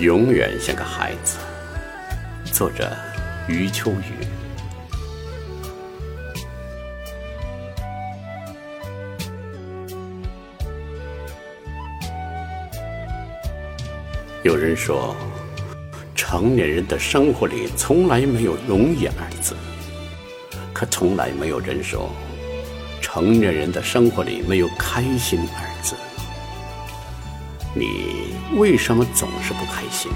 永远像个孩子。作者：余秋雨。有人说，成年人的生活里从来没有容易二字，可从来没有人说，成年人的生活里没有开心二字。你为什么总是不开心？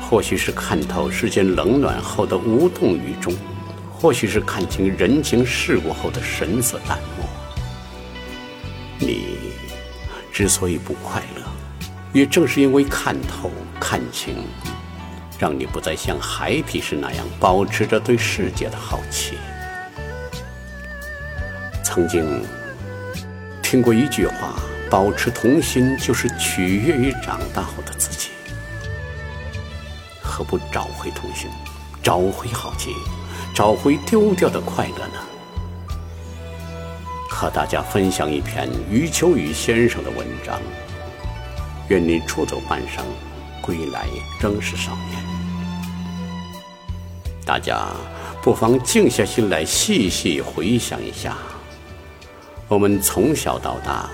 或许是看透世间冷暖后的无动于衷，或许是看清人情世故后的神色淡漠。你之所以不快乐，也正是因为看透、看清，让你不再像孩提时那样保持着对世界的好奇。曾经听过一句话。保持童心，就是取悦于长大后的自己。何不找回童心，找回好奇，找回丢掉的快乐呢？和大家分享一篇余秋雨先生的文章。愿你出走半生，归来仍是少年。大家不妨静下心来，细细回想一下，我们从小到大。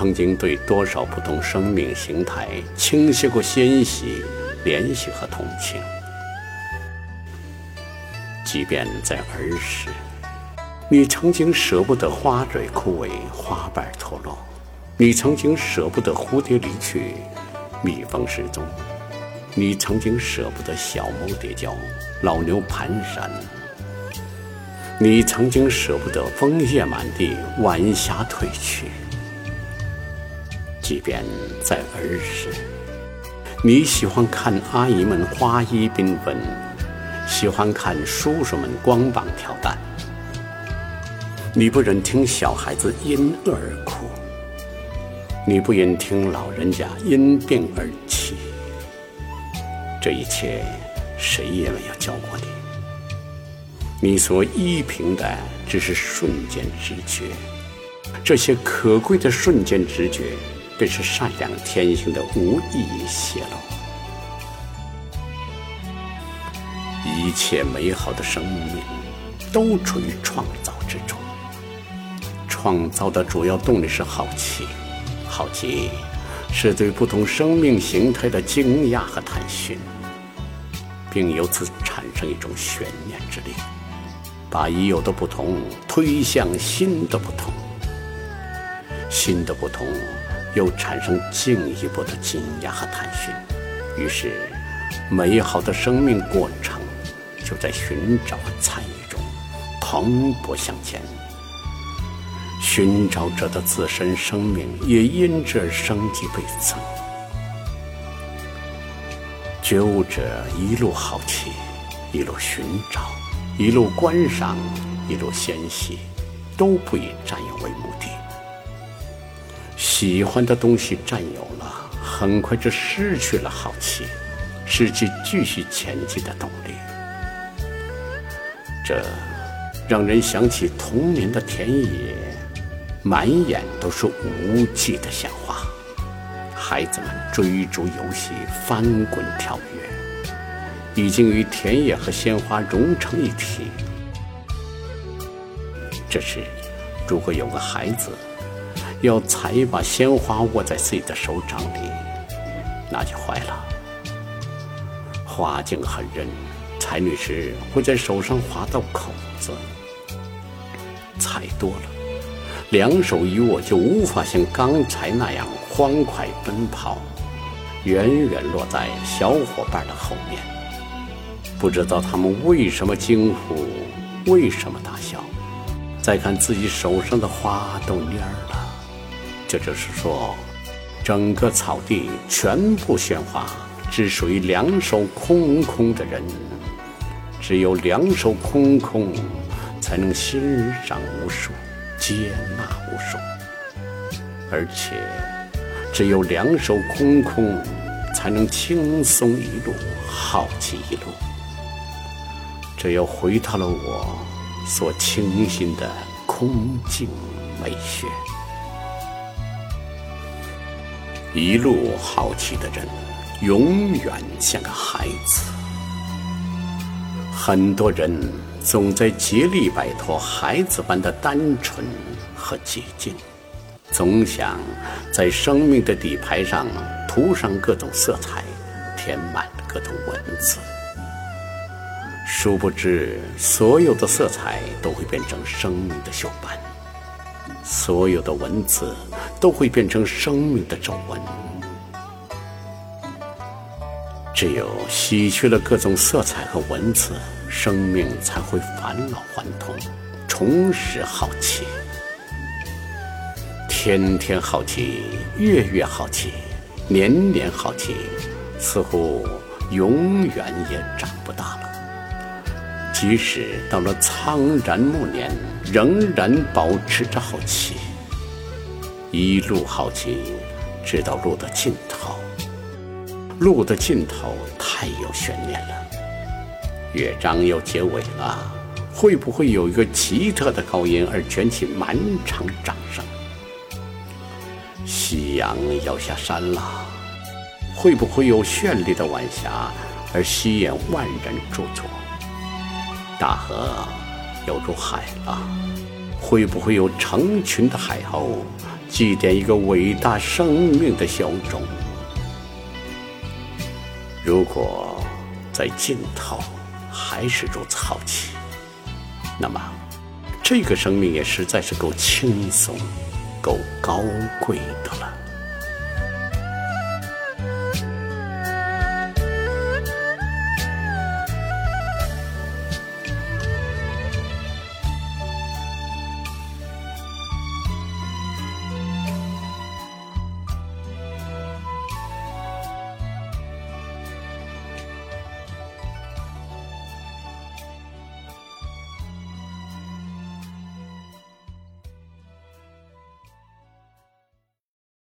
曾经对多少不同生命形态倾泻过欣喜、怜惜和同情？即便在儿时，你曾经舍不得花蕊枯萎、花瓣脱落；你曾经舍不得蝴蝶离去、蜜蜂失踪；你曾经舍不得小猫跌跤、老牛蹒跚；你曾经舍不得枫叶满地、晚霞褪去。即便在儿时，你喜欢看阿姨们花衣缤纷，喜欢看叔叔们光膀挑担，你不忍听小孩子因饿而哭，你不愿听老人家因病而泣。这一切，谁也没有教过你。你所依凭的只是瞬间直觉，这些可贵的瞬间直觉。便是善良天性的无意义泄露。一切美好的生命都处于创造之中。创造的主要动力是好奇，好奇是对不同生命形态的惊讶和探寻，并由此产生一种悬念之力，把已有的不同推向新的不同，新的不同。又产生进一步的惊讶和探寻，于是，美好的生命过程就在寻找和参与中蓬勃向前。寻找者的自身生命也因之而生机倍增。觉悟者一路好奇，一路寻找，一路观赏，一路欣喜，都不以占有为目的。喜欢的东西占有了，很快就失去了好奇，失去继续前进的动力。这让人想起童年的田野，满眼都是无际的鲜花，孩子们追逐游戏，翻滚跳跃，已经与田野和鲜花融成一体。这时，如果有个孩子，要采一把鲜花握在自己的手掌里，那就坏了。花茎很韧，采女时会在手上划到口子。采多了，两手一握就无法像刚才那样欢快奔跑，远远落在小伙伴的后面。不知道他们为什么惊呼，为什么大笑。再看自己手上的花都蔫了。这就是说，整个草地全部鲜花，只属于两手空空的人。只有两手空空，才能欣赏无数，接纳无数。而且，只有两手空空，才能轻松一路，好奇一路。这又回到了我所倾心的空境美学。一路好奇的人，永远像个孩子。很多人总在竭力摆脱孩子般的单纯和洁净，总想在生命的底牌上涂上各种色彩，填满各种文字。殊不知，所有的色彩都会变成生命的锈斑，所有的文字都会变成生命的皱纹。只有洗去了各种色彩和文字，生命才会返老还童，重拾好奇。天天好奇，月月好奇，年年好奇，似乎永远也长不大了。即使到了苍然暮年，仍然保持着好奇，一路好奇，直到路的尽头。路的尽头太有悬念了，乐章要结尾了，会不会有一个奇特的高音而卷起满场掌声？夕阳要下山了，会不会有绚丽的晚霞而吸引万人驻足？大河要入海了，会不会有成群的海鸥祭奠一个伟大生命的小种？如果在尽头还是如此好奇，那么这个生命也实在是够轻松、够高贵的了。